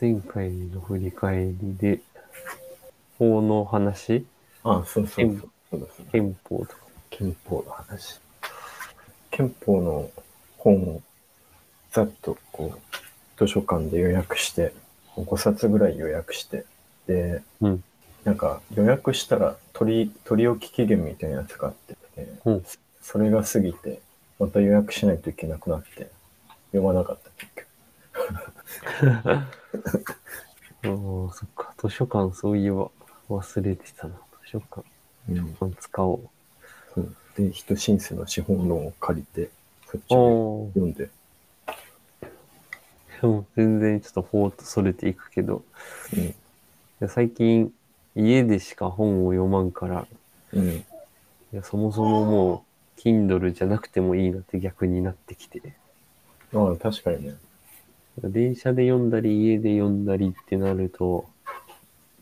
前回の振り返りで、法の話？あ、そうそうそう。そうですね。憲法とか。憲法の話。憲法の本をざっとこう、図書館で予約して、5冊ぐらい予約して、で、うん。なんか予約したら取り、取り置き期限みたいなやつがあって、でうんそれが過ぎて、また予約しないといけなくなって、読まなかった結局。ああ、そっか。図書館、そういえば忘れてたな。図書館、うん、使おう。そうで、人申請の資本論を借りて、そっちを読んで、でも全然ちょっとフォーとそれていくけど、うん、いや最近家でしか本を読まんから、うん、いやそもそももう Kindle じゃなくてもいいなって逆になってきて。ああ、確かにね。電車で読んだり家で読んだりってなると、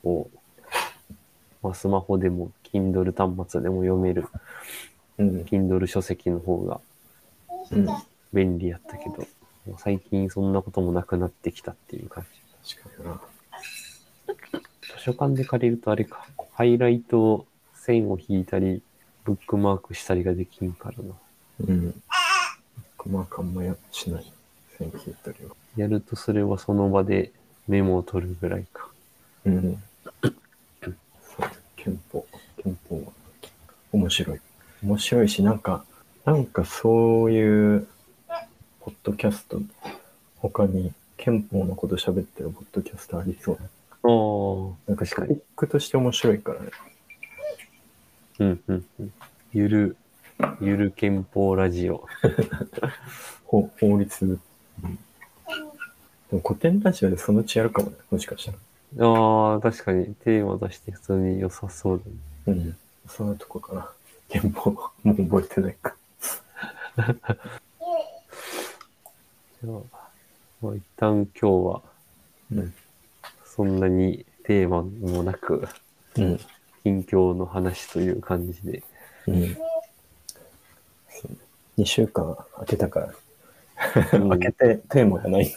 こう、まあ、スマホでも Kindle 端末でも読めるうん、Kindle 書籍の方がうん、便利やったけど、もう最近そんなこともなくなってきたっていう感じ。確かにな。図書館で借りるとあれか、ハイライト線を引いたり、ブックマークしたりができんからな。うん。まあ、あんまやしない。線引いたりは。やるとそれはその場でメモを取るぐらいか。うん。憲法。憲法は面白い。面白いし、なんか、なんかそういう、ポッドキャスト、他に憲法のこと喋ってるポッドキャストありそうな。ああ、なんかトピ。ックとして面白いからね。うんうんうん。ゆる、ゆる憲法ラジオ。法法律。うんでも古典ラジオでそのうちやるかもね。もしかしたら。ああ、確かにテーマ出して普通に良さそうだね。うん。そんなとこかな。憲法、もう覚えてないか。じゃあ、まあ、一旦今日はうん。そんなにテーマもなく、うん。近況の話という感じで。うん。そう2週間空けたから、うん 空けてテーマがない。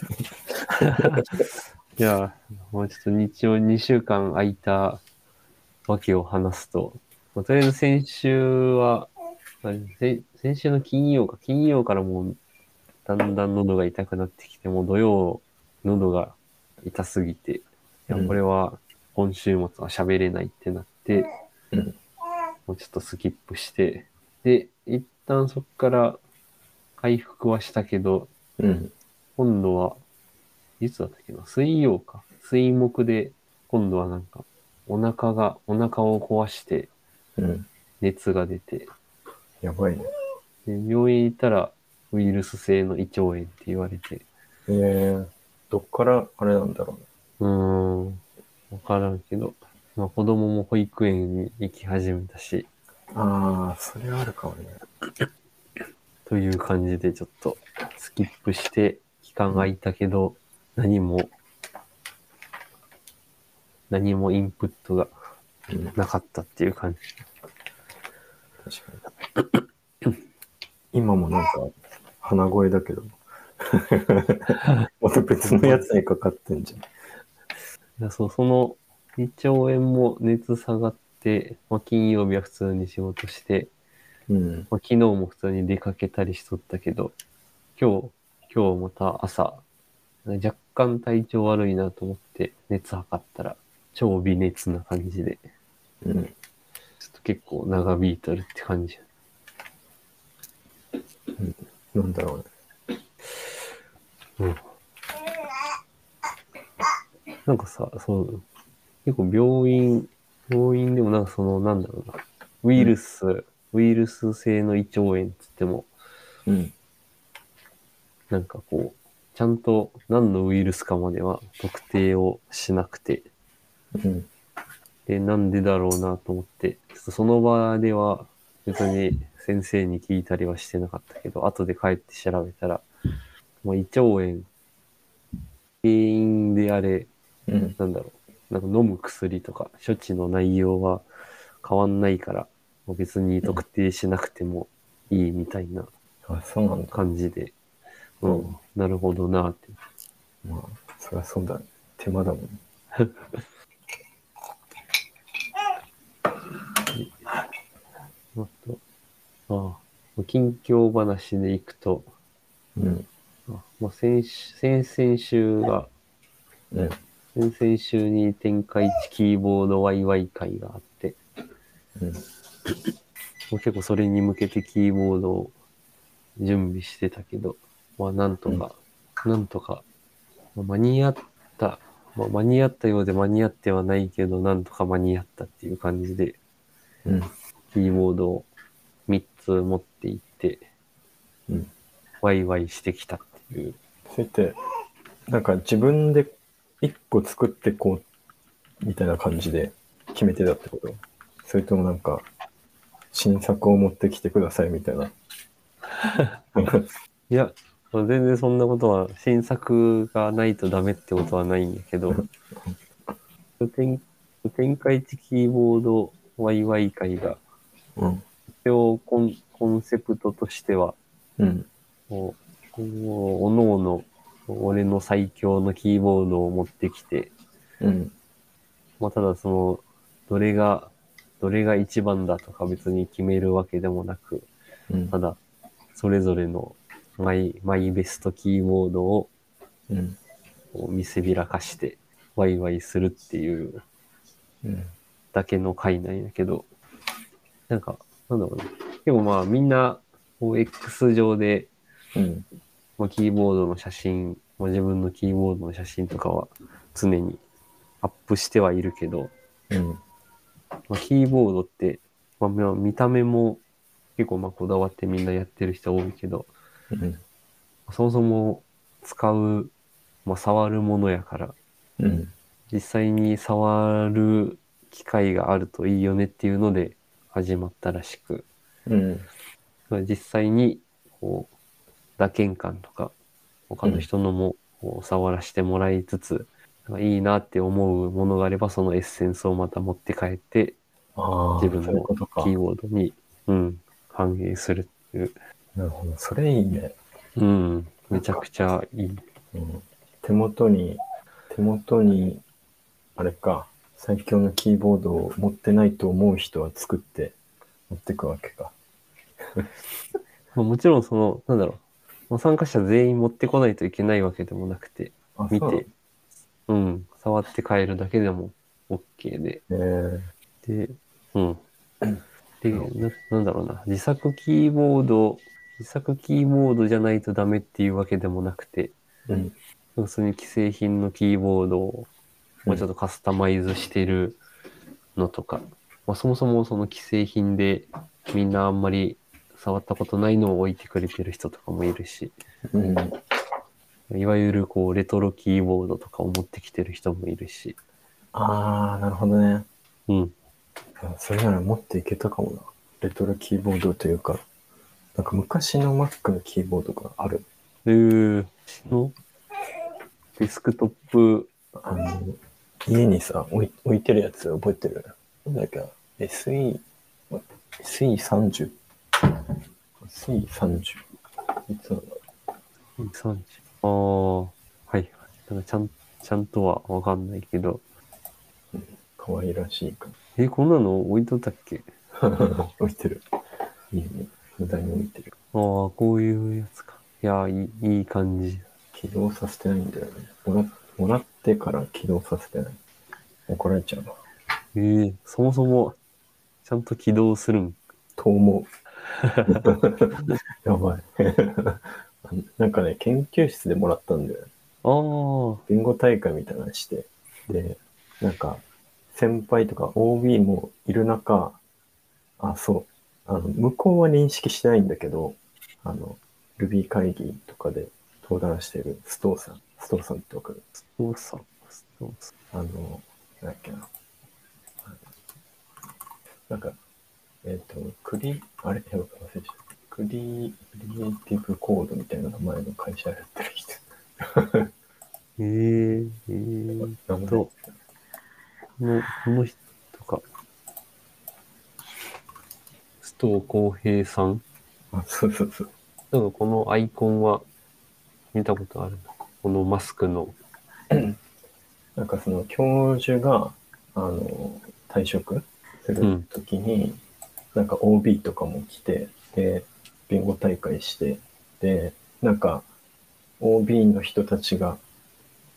いや、もうちょっと日曜2週間空いたわけを話すと、まあとりあえず先週は、先週の金曜か、金曜からもうだんだん喉が痛くなってきて、もう土曜喉が痛すぎて、いや、うんこれは今週末は喋れないってなって、うん。もうちょっとスキップして、で、一旦そっから回復はしたけど、うん。今度は、いつだったっけな水曜か。水木で、今度はなんか、お腹が、お腹を壊して、うん。熱が出て、やばいね。で病院行ったら、ウイルス性の胃腸炎って言われて、えー、どっからあれなんだろうーん、わからんけど、まあ子供も保育園に行き始めたし、う。ああ、それはあるかもね。という感じでちょっとスキップして、期間空いたけど、何も、何もインプットがなかったっていう感じ。かに。今もなんか、鼻声だけど。また別のやつにかかってんじゃん。いやそう、その胃腸炎も熱下がって、まあ、金曜日は普通に仕事して、うん。まあ、昨日も普通に出かけたりしとったけど、今日、今日また朝、若干体調悪いなと思って熱測ったら、超微熱な感じで、うん。ちょっと結構長引いとるって感じ。なんだろうね。うん。なんかさ、そう、結構病院、病院でもなんかその、なんだろうな、ウイルス、ウイルス性の胃腸炎っつっても、うん。なんかこう、ちゃんと何のウイルスかまでは特定をしなくて、うん。で、なんでだろうなと思って、ちょっとその場では別に先生に聞いたりはしてなかったけど、後で帰って調べたら、まあ、胃腸炎、原因であれ、うん。なんだろう、なんか飲む薬とか処置の内容は変わんないから、もう別に特定しなくてもいいみたいな。感じで、ううんん、なるほどなって。まあ、そりゃそうだね。手間だもん。あと、ああ、近況話でいくと、うん。あまあ、先週先々週が、うん。先々週に天下一キーボードワイワイ会があって、うん。もう結構それに向けてキーボードを準備してたけど、まあなんとか、なんとか、まあ間に合った、まあ、間に合ったようで間に合ってはないけど、なんとか間に合ったっていう感じで、うん。キーボードを3つ持っていって、うん。ワイワイしてきたっていう。それって、なんか自分で一個作ってこう、みたいな感じで決めてたってこと？それともなんか、新作を持ってきてくださいみたいな？いや、全然そんなことは、新作がないとダメってことはないんやけど、展展開的キーボードワイワイ会が、うん。一応コンコンセプトとしては、うん。おのおの、俺の最強のキーボードを持ってきて、うん。まあ、ただその、どれが、どれが一番だとか別に決めるわけでもなく、うんた。だ、それぞれのマイ、マイベストキーボードをうん。こう見せびらかして、ワイワイするっていううん。だけの回なんやけど、なんか、なんだろうな。でもまあみんな、こう X 上で、うん。まあ、キーボードの写真、まあ、自分のキーボードの写真とかは常にアップしてはいるけど、うん。まあ、キーボードって、まあ、まあ見た目も結構まあこだわってみんなやってる人多いけど、うん。そもそも使う、まあ、触るものやから、うん。実際に触る機会があるといいよねっていうので始まったらしく、うん。実際にこう打鍵感とか他の人のも触らせてもらいつつ、なんかいいなって思うものがあればそのエッセンスをまた持って帰って自分のキ。ーボードに、うん、反映するっていう、なるほど。それいいね。うん、めちゃくちゃいい。うん、手元に、手元に、あれか、最強のキーボードを持ってないと思う人は作って持ってくわけか。まあ、もちろんその、なんだろう、まあ参加者全員持ってこないといけないわけでもなくて、あ、見て、うん、触って帰るだけでも OK で、えーで、うん。で、ななんだろうな、自作キーボード、自作キーボードじゃないとダメっていうわけでもなくて、うん。普通に既製品のキーボードをもうちょっとカスタマイズしてるのとか、まあ、そもそもその既製品でみんなあんまり触ったことないのを置いてくれてる人とかもいるし、うん。いわゆるこうレトロキーボードとかを持ってきてる人もいるし、ああ、なるほどね。うん。あそれなら持っていけたかもな。レトロキーボードというか、なんか昔の Mac のキーボードがある。えー、のデスクトップ、あの、家にさ、置い置いてるやつ覚えてる？なんだっけな ?SE、SE30。SE30。いつなんだろ3時。ああ、はい。なんかちゃん、ちゃんとはわかんないけど、う可愛らしいかえ、こんなの置いとったっけ？な。置いてる。家に、無駄に置いてる。ああ、こういうやつか。いや、いいいい感じ。起動させてないんだよね。もらもらってから起動させてない。怒られちゃうな。ええそもそも、ちゃんと起動するん？と思う。やばい。なんかね、研究室でもらったんだよね。ああ、ビンゴ大会みたいなのして。で、なんか、先輩とか OB もいる中、あ、そう。あの、向こうは認識してないんだけど、あの、Ruby 会議とかで登壇してるストーさん。ストーさんってわかる？ストーサー、ストーサあの、なんだっけな。なんか、えっ、と、クリ、あれ、やばい忘れちゃった。クリ、クリエイティブコードみたいな名前の会社やってる人。ー。ええええ名前と、この、この人か。須藤浩平さんあ、そうそうそう。なんかこのアイコンは見たことあるな。このマスクの なんかその教授が、あの、退職するときに、なんか OB とかも来て、で、ビンゴ大会して、で、なんか OB の人たちが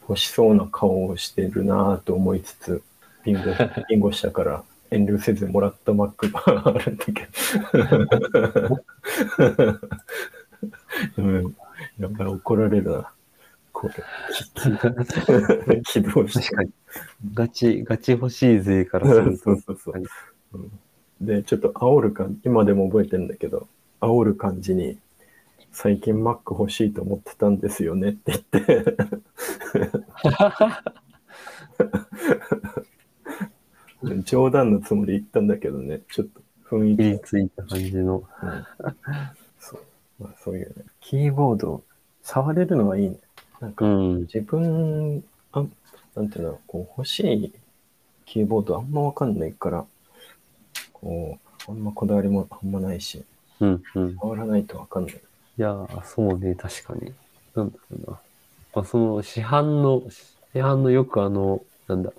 欲しそうな顔をしてるなぁと思いつつ、ビンゴ、ビンゴしたから遠慮せずもらったマックが あるんだけど。うん、やっぱり怒られるな。これ、起動して確かに。ガチ、ガチ欲しい勢からすると。そうそうそううんで、ちょっと煽る感今でも覚えてるんだけど、煽る感じに、最近 Mac 欲しいと思ってたんですよねって言って、冗談のつもり言ったんだけどね、ちょっと雰囲気切りついた感じの。うんそう。まあそういうね。キーボード、触れるのはいいね。なんかうん。自分、あなんていうの、こう欲しいキーボードあんまわかんないから、こう、あんまこだわりもあんまないし、うん。うん。触らないとわかんない。いやー、そうね、確かに。なんだろうな。まあ、その市販の、市販のよくあの、なんだ、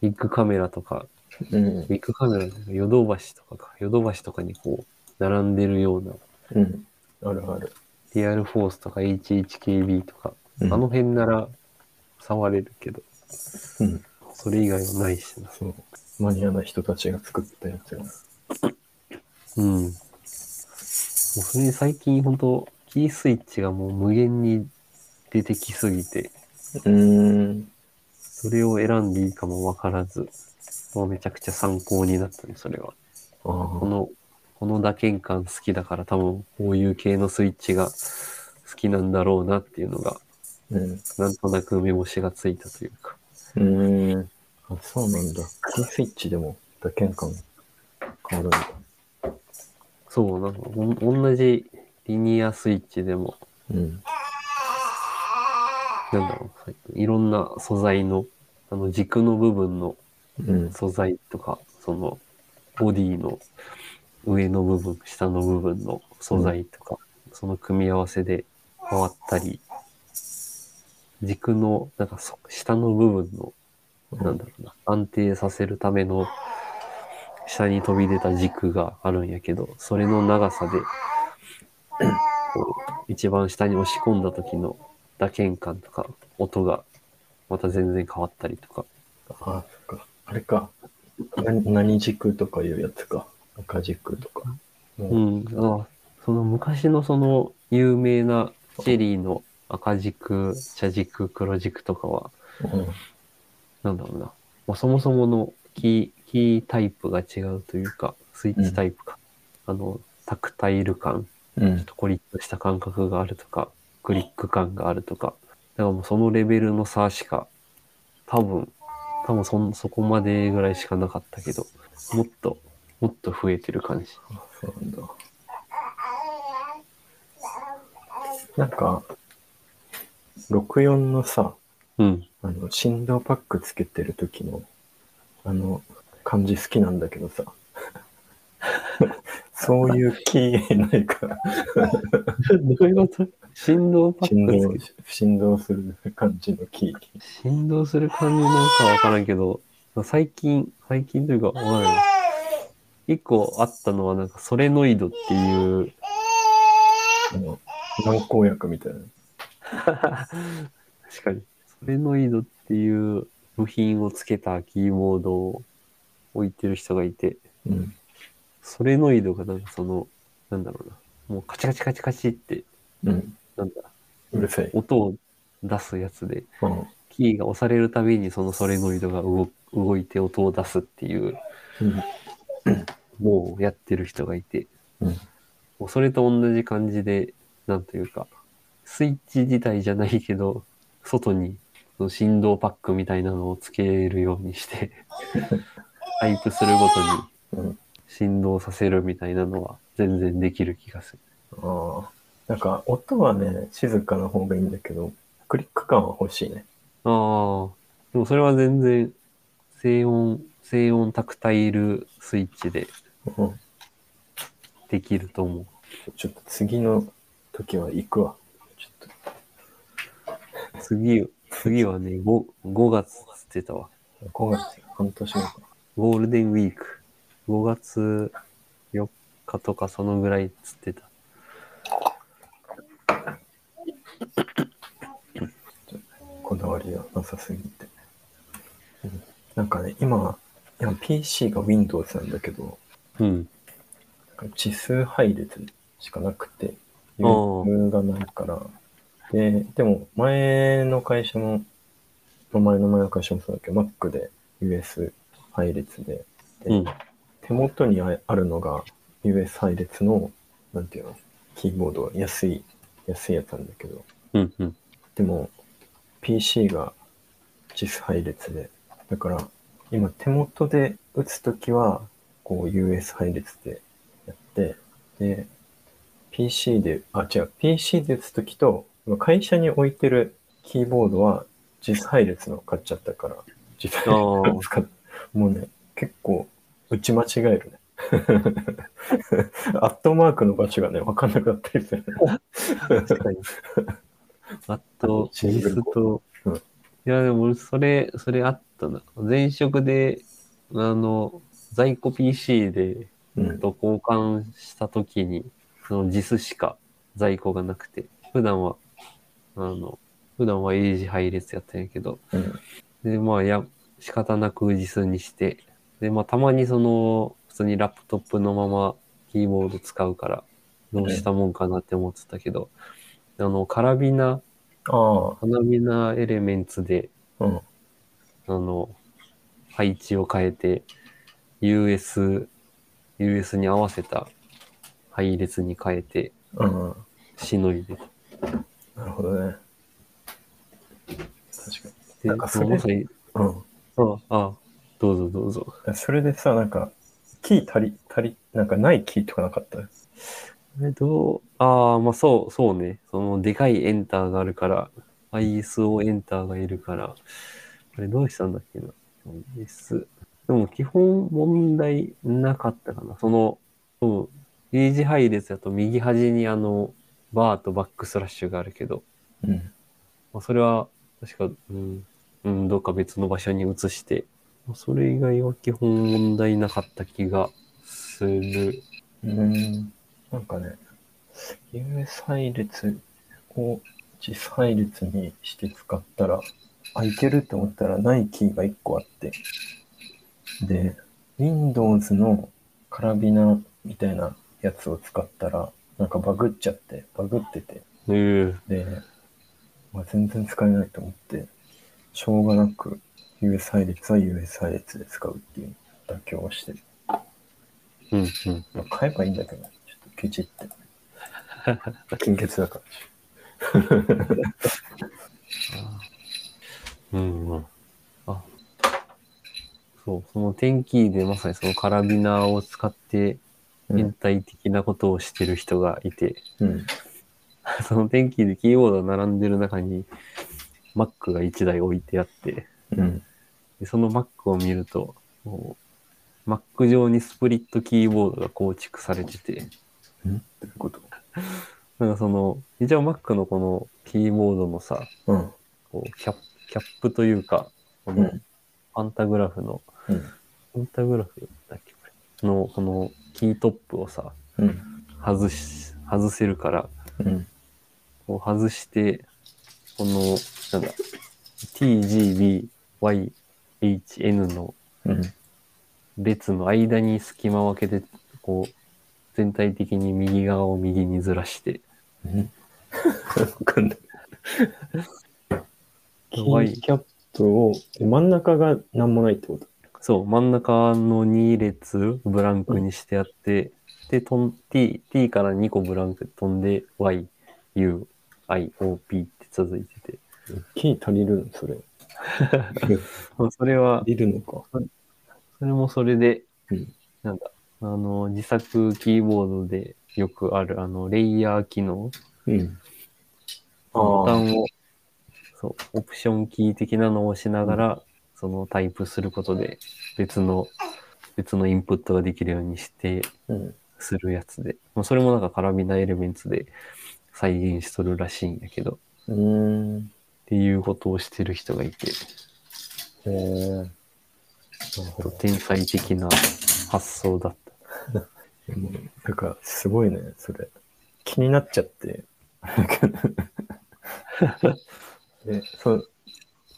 ビッグカメラとか、うん。ビッグカメラ、ヨドバシとかか、ヨドバシとかにこう、並んでるような、うん。あるある。リアルフォースとか H1KB とか、うんあの辺なら触れるけど、うん。それ以外はないしな。そう。マニアな人たちが作ったやつが。うん。もうそれに最近本当キースイッチがもう無限に出てきすぎて、うーん。それを選んでいいかもわからず、もうめちゃくちゃ参考になったね、それは。この、この打鍵感好きだから多分こういう系のスイッチが好きなんだろうなっていうのが、うん。なんとなく目星がついたというか。うーん。あ、そうなんだ。キースイッチでも打鍵感変わるんだ。そう、なんかおん同じリニアスイッチでも、うん。なんだろう、いろんな素材の、あの軸の部分のうん。素材とか、そのボディの上の部分、下の部分の素材とか、その組み合わせで変わったり、軸の、なんかそ下の部分の、なんだろうな、安定させるための下に飛び出た軸があるんやけど、それの長さで、こう一番下に押し込んだ時の打鍵感とか、音がまた全然変わったりとか、あ、そっか。あれか。な何軸とかいうやつか。赤軸とか。もううん、あその昔のその有名なチェリーの赤軸、茶軸、黒軸とかは、うんなんだろうな、まあ、そもそものキー、キータイプが違うというか、スイッチタイプか。あの、タクタイル感、うんちょっとコリッとした感覚があるとか、クリック感があるとか、だからもうそのレベルの差しか、多分、多分そんそこまでぐらいしかなかったけど、もっと、もっと増えてる感じ。あそうなんだ。なんか、64のさ、うん。あの、振動パックつけてる時の、あの、感じ好きなんだけどさ。そういうキーないから、どういうこと？振動パック振動する感じのキー。振動する感じなんかわからんけど、最近、最近というか、わからんよ一個あったのはなんかソレノイドっていう、あの、軟膏薬みたいな。確かに。ソレノイドっていう部品をつけたキーボードを置いてる人がいて、うん。ソレノイドがなんかその、なんだろうな。もうカチカチカチカチって、うん。なんだ、うるさい。音を出すやつで、うん。キーが押されるたびにそのソレノイドが動動いて音を出すっていううん。のをやってる人がいて、うん。もうそれと同じ感じで、なんというか、スイッチ自体じゃないけど、外にその振動パックみたいなのをつけるようにして、タイプするごとにうん。振動させるみたいなのは全然できる気がする。ああ。なんか、音はね、静かな方がいいんだけど、クリック感は欲しいね。ああ、でもそれは全然静音、静音タクタイルスイッチでうん。できると思う。ちょっと次の時は行くわ。ちょっと、次、次はね、5, 5月っつってたわ。5月、半年後か。ゴールデンウィーク。5月4日とかそのぐらいっつってた。こだわりがなさすぎて。うんなんかね、今、今 PC が Windows なんだけど、うん。なんか字数配列しかなくて、あー US がないから、で、でも前の会社も、まあ前の前の会社もそうだけど、Mac で US 配列で、でうん。手元にああるのが US 配列の、なんていうの、キーボード、安い、安いやつなんだけど、うん。うん。でも PC が JIS 配列で、だから今手元で打つときはこう US 配列でやって、で、PC で、あ、違う、PC で打つときと、今会社に置いてるキーボードは JIS 配列の買っちゃったから、JIS 配列を使っもうね、結構打ち間違えるね。アットマークの場所がね、わかんなくなったりする、ね。確かに。あと、シスグルコト。うんいや、でも俺、それ、それあったな。前職で、あの、在庫 PC で、うん。と交換したときに、その JIS しか在庫がなくて、普段は、あの、普段は英字配列やったんやけど、うん。で、まあ、や、仕方なく JIS にして、で、まあ、たまにその、普通にラップトップのままキーボード使うから、どうしたもんかなって思ってたけど、あの、カラビナ、あカラビナエレメンツで、あ、うん。あの、配置を変えて、US、US に合わせた配列に変えて、うん。しのいで。なるほどね。確かで、なんかそれ。うん。ああ、どうぞどうぞ。それでさ、なんか、キー足り、足り、なんかないキーとかなかった？えどう、ああ、まあそう、そうね。その、でかいエンターがあるから、ISO エンターがいるから、あれどうしたんだっけな？IS。でも基本問題なかったかな。その、そう、英字配列だと右端にあの、バーとバックスラッシュがあるけど、うん。まあ、それは確か、うん、うん、どっか別の場所に移して、まあそれ以外は基本問題なかった気がする。うん。なんかね、US 配列を実配列にして使ったら、あ、いけるって思ったらないキーが1個あって、で、Windows のカラビナみたいなやつを使ったら、なんかバグっちゃって、バグってて、うん。で、まあ、全然使えないと思って、しょうがなく US 配列は US 配列で使うっていう妥協をしてる。うん、うん。まあ、買えばいいんだけど、ちょっとケチって。金欠だから。うん、うん。あ、そう、その天気でまさにそのカラビナを使ってうん。変態的なことをしてる人がいて、うん。その天気でキーボードが並んでる中に Mac が1台置いてあって、うん。でその Mac を見ると、もう Mac 上にスプリットキーボードが構築されてて、うん？どういうこと？なんかその、一応 Mac のこのキーボードのさ、うん。こうキャップキャップというか、このうん。パンタグラフの、うん。パンタグラフだっけ？これの、このキートップをさ、うん。外し、外せるから、うん。こう外して、この、なんだ、TGBYHN のうん。列の間に隙間を空けて、こう、全体的に右側を右にずらして、うん。わかんない。キーキャップを、真ん中が何もないってこと？そう、真ん中の2列ブランクにしてあって、で、とん T、T から2個ブランク飛んで、Y、U、I、O、P って続いてて。キー足りるの？それ。まあそれは足、りるのか。それもそれで、うん。なんだ、あの、自作キーボードでよくある、あの、レイヤー機能。うん。ボタンを、そう、オプションキー的なのを押しながら、そのタイプすることで、別の、別のインプットができるようにして、うん。するやつで、まあ、それもなんかカラビナエレメンツで再現しとるらしいんやけど、うーん。っていうことをしてる人がいて、へ。天才的な発想だった。なんか、すごいね、それ。気になっちゃって。え、そう、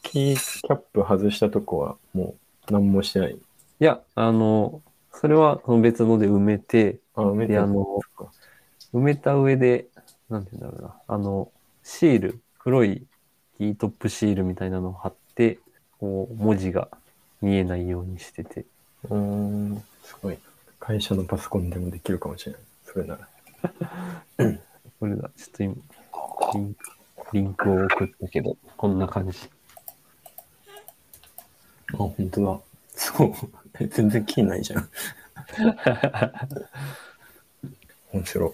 キーキャップ外したとこはもう何もしてない？いや、あの、それはその別ので埋めて、あ、埋めてであの埋めた上で、なんて言うんだろうな、あの、シール、黒いキートップシールみたいなのを貼って、こう、文字が見えないようにしてて、うーん、すごい。会社のパソコンでもできるかもしれない。それなら。これだ、ちょっと今、リンク、リンクを送ったけど、こんな感じ。あ、本当だ。そう。え全然気ないじゃん。面白い。ちょっ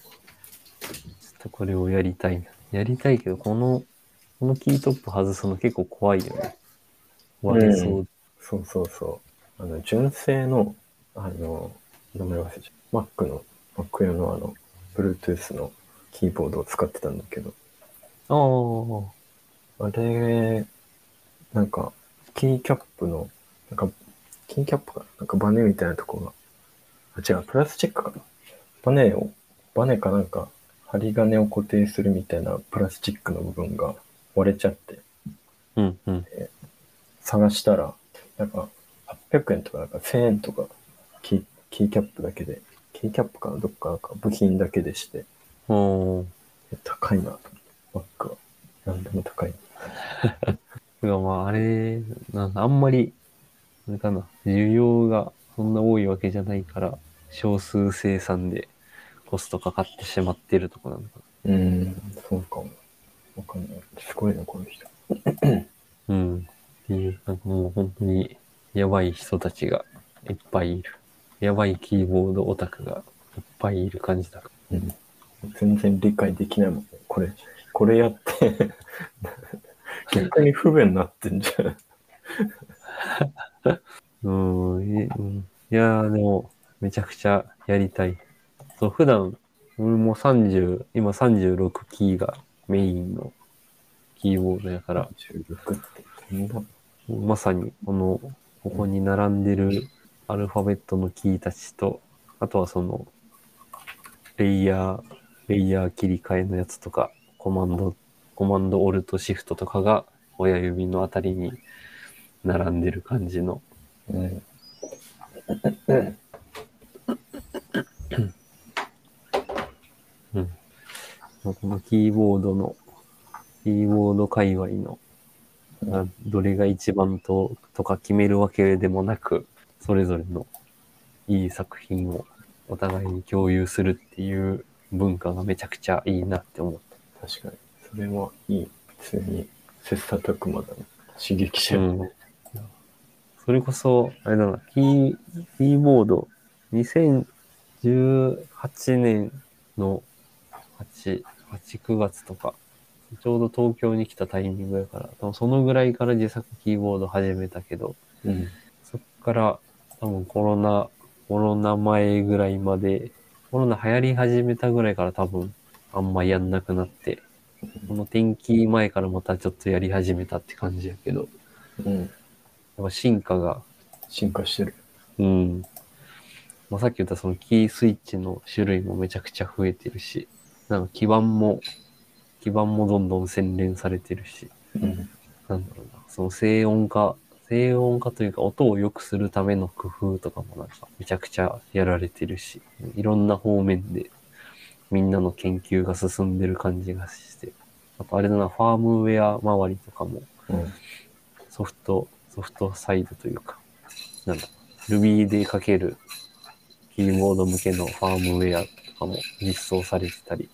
とこれをやりたいな。やりたいけど、この、このキートップ外すの結構怖いよね。割れそう。そうそうそう。あの、純正の、あの、名前忘れちゃう。Mac の、Mac 用のあの、Bluetooth のキーボードを使ってたんだけど、ああ、あれ、なんか、キーキャップの、なんか、キーキャップかな？なんかバネみたいなとこが、あ、違う、プラスチックかな？バネを、バネかなんか、針金を固定するみたいなプラスチックの部分が割れちゃって、うんうん。探したら、なんか、800円とか、なんか1000円とか、キー、キーキャップだけで、キーキャップかな？どっかなんか部品だけでして、高いなと思って、バッグは。なんでも高い。てかまあ、あれ、なんだあんまり、あれかな、需要がそんな多いわけじゃないから、少数生産でコストかかってしまってるとこなのかうーん、そうかも。わかんない。すごいな、この人。な。うん。っていう、なんかもう本当にやばい人たちがいっぱいいる。やばいキーボードオタクがいっぱいいる感じだかうん。全然理解できないもんね。これ、これやって、逆に不便になってんじゃん。うん。いやーでも、めちゃくちゃやりたい。そう、普段、俺も30、今36キーがメインのキーボードやから、16ってそんな。まさにこの、ここに並んでるアルファベットのキーたちと、あとはその、レイヤー、レイヤー切り替えのやつとか、コマンド、コマンドオルトシフトとかが親指のあたりに並んでる感じの。うん。うん。このキーボードの、キーボード界隈の、あどれが一番と、とか決めるわけでもなく、それぞれのいい作品をお互いに共有するっていう文化がめちゃくちゃいいなって思っ確かに。それはいい。普通に、切磋琢磨だね。刺激した。合う。うん。それこそ、あれだな、キー、キーボード、2018年の8、8、9月とか、ちょうど東京に来たタイミングやから、多分そのぐらいから自作キーボード始めたけど、うん。そっから多分コロナ、コロナ前ぐらいまで、コロナ流行り始めたぐらいから多分あんまやんなくなって、この天気前からまたちょっとやり始めたって感じやけど、うん。やっぱ進化が、進化してる。うん。まあ、さっき言ったそのキースイッチの種類もめちゃくちゃ増えてるし、なんか基板も、基板もどんどん洗練されてるし、うん。なんだろうな、その静音化、静音化というか音を良くするための工夫とかもなんかめちゃくちゃやられてるし、いろんな方面でみんなの研究が進んでる感じがして、あとあれだな、ファームウェア周りとかもうん。ソフト、ソフトサイドというか、なんだ、Ruby で書けるキーボード向けのファームウェアとかも実装されてたり、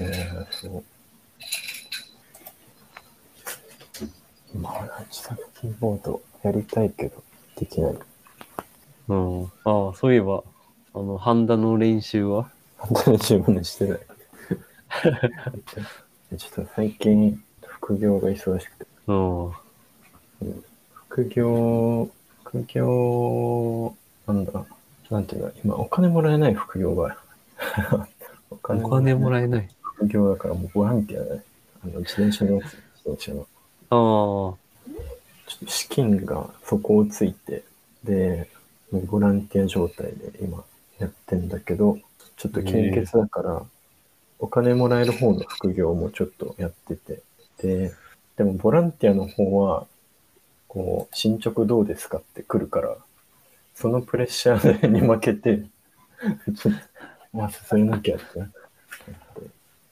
えー、そう。まあ、自作キーボードやりたいけど、できない。うん。ああ、そういえば、あの、ハンダの練習は？新しいものしてない。ちょっと最近、副業が忙しくて。うん。副業、副業、なんだ、なんていうの、今お金もらえない副業が。おお金もらええない。副業だからもうボランティアだね。あの、自転車のやつ、自転車の。ああ、ちょっと資金が底をついて、で、もうボランティア状態で今やってんだけど、ちょっと献血だから、お金もらえる方の副業もちょっとやってて、で、でもボランティアの方は、こう、進捗どうですかって来るから、そのプレッシャーに負けて、ちょっと、まあ、進めなきゃって。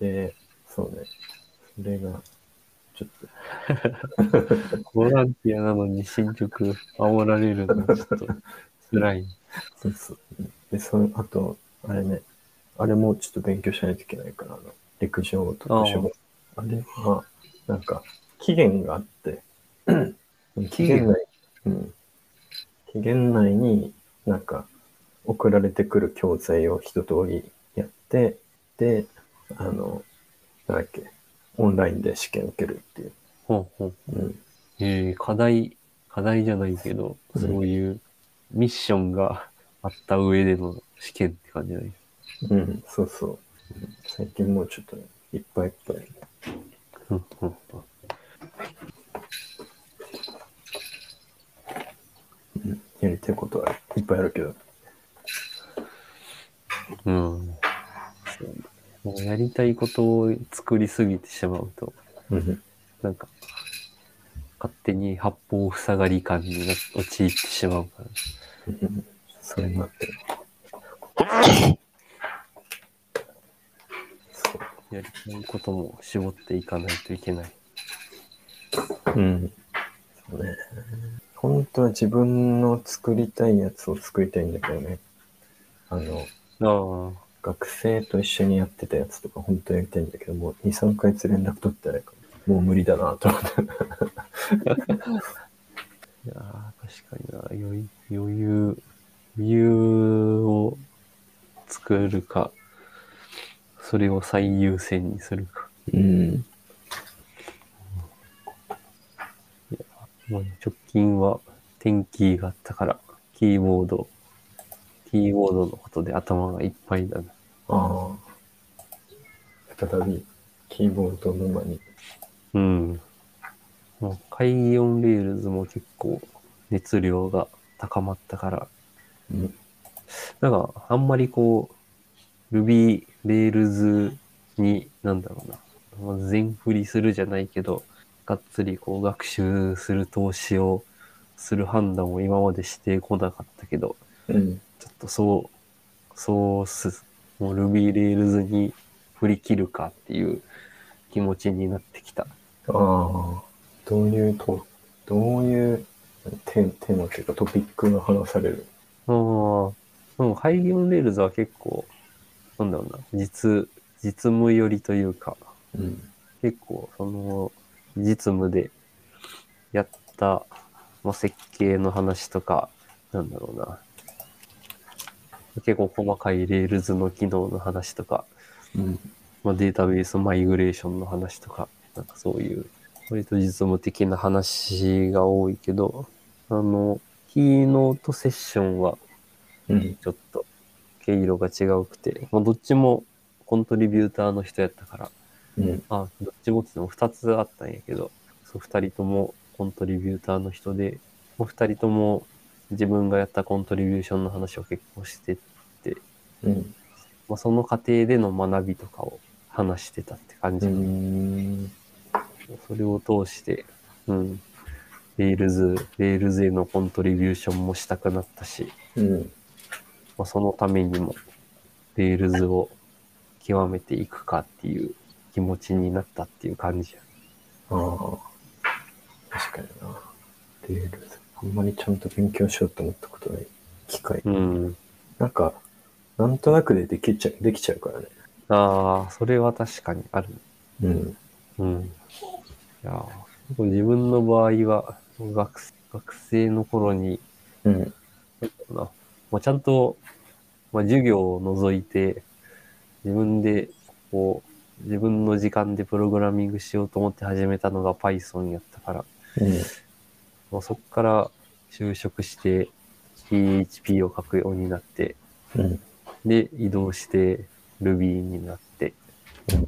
で、そうね。それが、ちょっと、ボランティアなのに進捗煽られるのちょっと辛い。そうそう。で、その、あと、あれね、あれもちょっと勉強しないといけないから、あの、陸上とかあああれは、なんか、期限があって、期限内、うん。期限内になんか、送られてくる教材を一通りやって、で、あの、なんだっけ、オンラインで試験受けるっていう。ほうほう。うん。えー、課題、課題じゃないけど、うんそういうミッションがあった上での試験って感じない。うん、そうそう。うん最近もうちょっとね、いっぱいいっぱい。うんうんうんやりたいことはいっぱいあるけど。うん。そうもうやりたいことを作りすぎてしまうと、うん。なんか、勝手に八方塞がり感にな陥ってしまうから。うんそれになってる。そやりたいことも絞っていかないといけない。う。うん。そうね。本当は自分の作りたいやつを作りたいんだけどね。あの、ああ。学生と一緒にやってたやつとか本当はやりたいんだけど、もう2、3回連絡取ってないから、もう無理だなと思って。いやー確かにな余裕、余裕、余裕を作るか、それを最優先にするか。うん。もう直近は天気があったから、キーボード、キーボードのことで頭がいっぱいだな。ああ。再び、キーボード沼に。うん。もう Kaigi on Rails も結構熱量が高まったから、うん。なんかあんまりこう、Ruby、Rails に、なんだろうな、まあ全振りするじゃないけど、がっつりこう学習する投資をする判断を今までしてこなかったけど、うん。ちょっとそう、そうす、もう Ruby、Rails に振り切るかっていう気持ちになってきた。ああ。どういうと、どういうテーテーマというかトピックが話される？ああ、でも Kaigi on Rails は結構、なんだろうな、実、実務寄りというか、うん。結構その実務でやった、まあ、設計の話とか、なんだろうな。結構細かい Rails の機能の話とか、うん。まあ、データベースマイグレーションの話とか、なんかそういう、割と実務的な話が多いけど、あの、キーノートセッションはうん。ちょっと毛色が違うくて、まあ、どっちもコントリビューターの人やったから、うん。あ、どっちもって言っても2つあったんやけど、そう2人ともコントリビューターの人で、もう2人とも自分がやったコントリビューションの話を結構してって、うん。まあ、その過程での学びとかを話してたって感じ。ん。それを通して、うん、 Rails、Rails へのコントリビューションもしたくなったし、うん。まあ、そのためにも、 Rails を極めていくかっていう気持ちになったっていう感じや。ああ。確かにな。 Rails。あんまりちゃんと勉強しようと思ったことない機会。うん。なんか、なんとなくでできちゃう、できちゃうからね。ああ、それは確かにある。うん。うん。いや自分の場合は、学学生の頃に、うん。なまあ、ちゃんと、まあ、授業を除いて、自分で、こう、自分の時間でプログラミングしようと思って始めたのが Python やったから、うん。まあ、そこから就職して PHP を書くようになって、うん。で、移動して Ruby になって、うんっ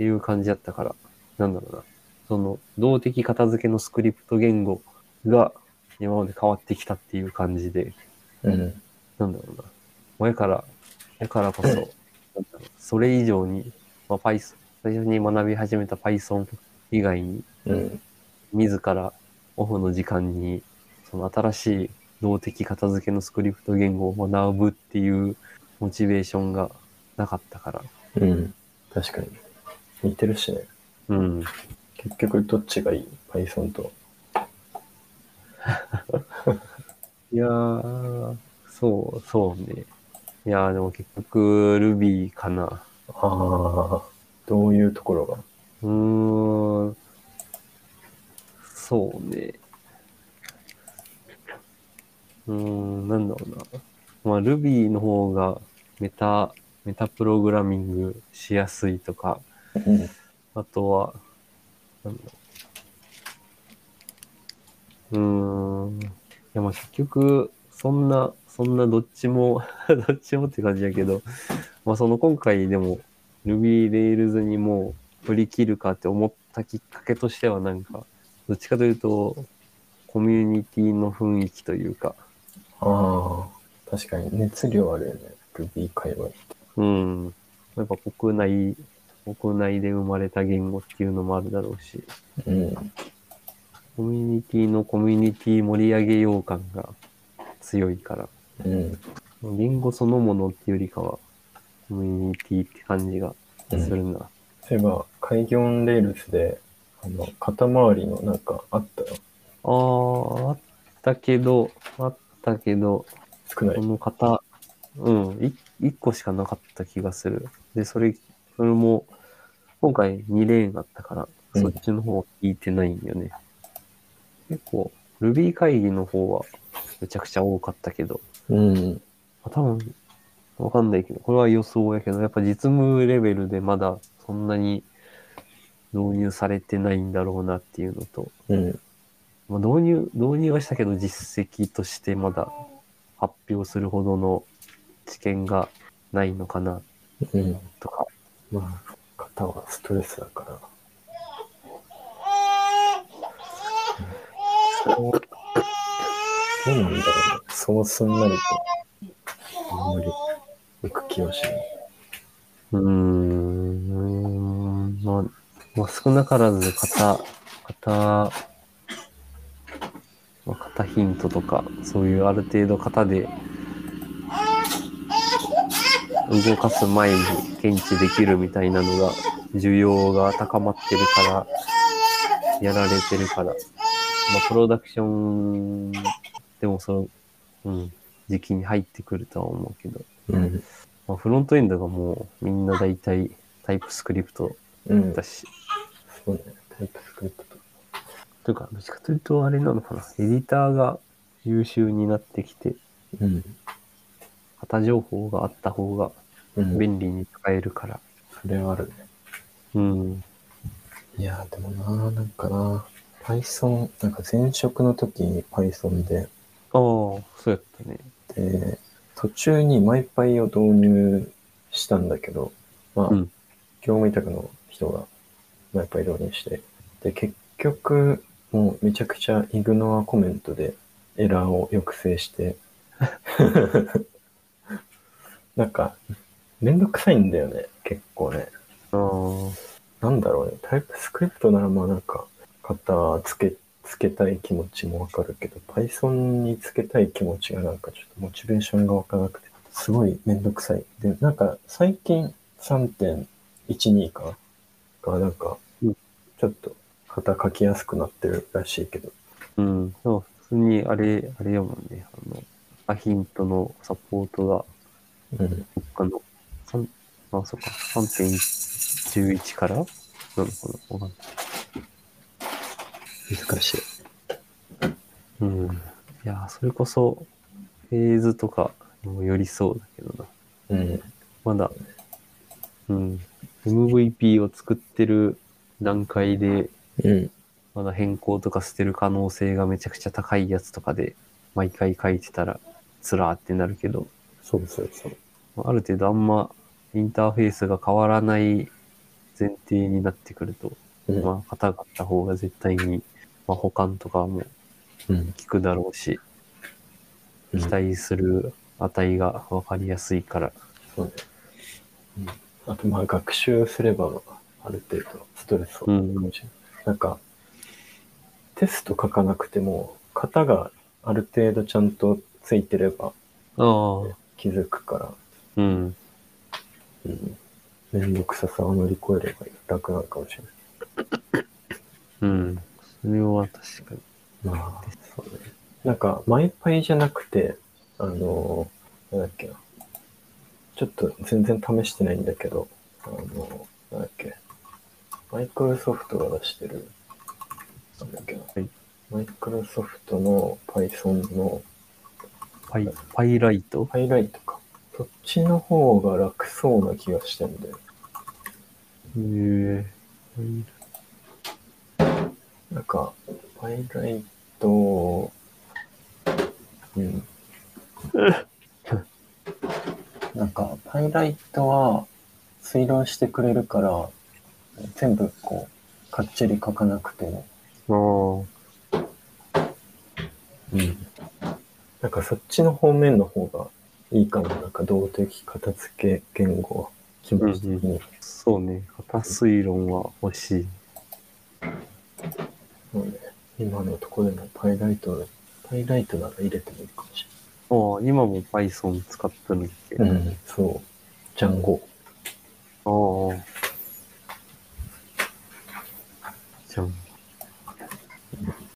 ていう感じだったから、なんだろうな。その動的片付けのスクリプト言語が今まで変わってきたっていう感じで、うん。なんだろうな。もうやから、やからこそ、なんだろうそれ以上に、まあ、Python、最初に学び始めた Python 以外に、うん。自らオフの時間に、その新しい動的片付けのスクリプト言語を学ぶっていうモチベーションがなかったから。うん。確かに。似てるしね。うん。結局どっちがいい ?Python と。いやー、そう、そうね。いやー、でも結局 Ruby かな。ああ、どういうところが？うーん。そうね。うーん、なんだろうな。まあ、Ruby の方がメタ、メタプログラミングしやすいとか、あとは、なんだうーん。いや、まあ結局、そんな、そんなどっちも、どっちもって感じだけど、まあその今回でも Ruby Rails にもう振り切るかって思ったきっかけとしてはなんか、どっちかというと、コミュニティの雰囲気というか、ああ、確かに熱量あるよね。Ruby 界隈。うん。やっぱ国内、国内で生まれた言語っていうのもあるだろうし、うん。コミュニティのコミュニティ盛り上げよう感が強いから、うん。言語そのものっていうよりかは、コミュニティって感じがするな。そういえば、開業音レールズで、あの、型周りのなんかあったよ。ああ、あったけど、あったけど、少ないこ。の型、うん、い一個しかなかった気がする。で、それ、それも、今回2レーンあったから、うんそっちの方聞いてないんよね。結構、Ruby 会議の方はめちゃくちゃ多かったけど、うん。まあ多分、わかんないけど、これは予想やけど、やっぱ実務レベルでまだそんなに導入されてないんだろうなっていうのと、うん。まあ、導入、導入はしたけど実績としてまだ発表するほどの知見がないのかなうん。とか。まあ、肩はストレスだから。そう、どうなんだろうね。そうすんなりと、あんまり行く気はしない。うーん、まあ、まあ、少なからず型、型、まあ、型ヒントとか、そういうある程度型で動かす前に検知できるみたいなのが、需要が高まってるから、やられてるから、まあ、プロダクションでもその、うん、時期に入ってくるとは思うけど、うん。まあ、フロントエンドがもうみんな大体タイプスクリプトうん。だし、そうね。タイプスクリプト。というか、どっちかというとあれなのかな、エディターが優秀になってきて、うん。型情報があった方がうん。便利に使えるから。それはあるね。うん。いやー、でもなー、なんかな、Python、なんか前職の時に Python で、ああ、そうやったね。で、途中に MyPy を導入したんだけど、まあ、うん。業務委託の人が MyPy 導入して、で、結局、もうめちゃくちゃイグノアコメントでエラーを抑制して、なんか、めんどくさいんだよね、結構ね。ああ、なんだろうね、タイプスクリプトならまあなんか、型つけ、つけたい気持ちもわかるけど、Python につけたい気持ちがなんかちょっとモチベーションがわからなくて、すごいめんどくさい。で、なんか最近3.12かがなんかうん、ちょっと型書きやすくなってるらしいけど、うん。でも普通にあれ、あれやもんね。あの、アヒントのサポートが、うん、どっかの、三あ、そっか、3.11から？なのかなわかんない。難しい。うん。いやー、それこそ、フェーズとかにもよりそうだけどな。うん、まだ、うん。MVP を作ってる段階で、うん、まだ変更とか捨てる可能性がめちゃくちゃ高いやつとかで、毎回書いてたら、つらーってなるけど、そうそうそう。ある程度あんまインターフェースが変わらない前提になってくると、うんまあ、型があった方が絶対に、まあ、保管とかもうん。効くだろうし、うん期待する値が分かりやすいから。そうね。うん、あと、まあ、学習すれば、ある程度、ストレスをかもしれなんか、テスト書かなくても、型がある程度ちゃんとついてれば気づくから、うん。うん。めんどくささを乗り越えれば楽なのかもしれない。うん。それは確かに。まあ、そうね。なんか、マイパイじゃなくて、あの、なんだっけな。ちょっと全然試してないんだけど、あの、なんだっけ。マイクロソフトが出してる、なんだっけな。はいマイクロソフトの Python のパイ、パイライト？ハイライトか。そっちの方が楽そうな気がしてんだよ。へえ。なんか、ハイライト、うん。なんか、ハイライトは推論してくれるから、全部こう、かっちり書かなくても。ああ、うん。なんかそっちの方面の方がいいかも。なんか動的片付け言語は気持ち的に。そうね。型推論は欲しい。そうね。今のところでもパイライト、パイライトなら入れてもいいかもしああ、今も Python 使ってるっけ、れない。うん、そう。ジャンゴ。ああ。じゃん。